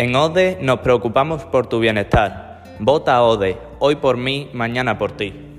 En ODE nos preocupamos por tu bienestar. Vota ODE, hoy por mí, mañana por ti.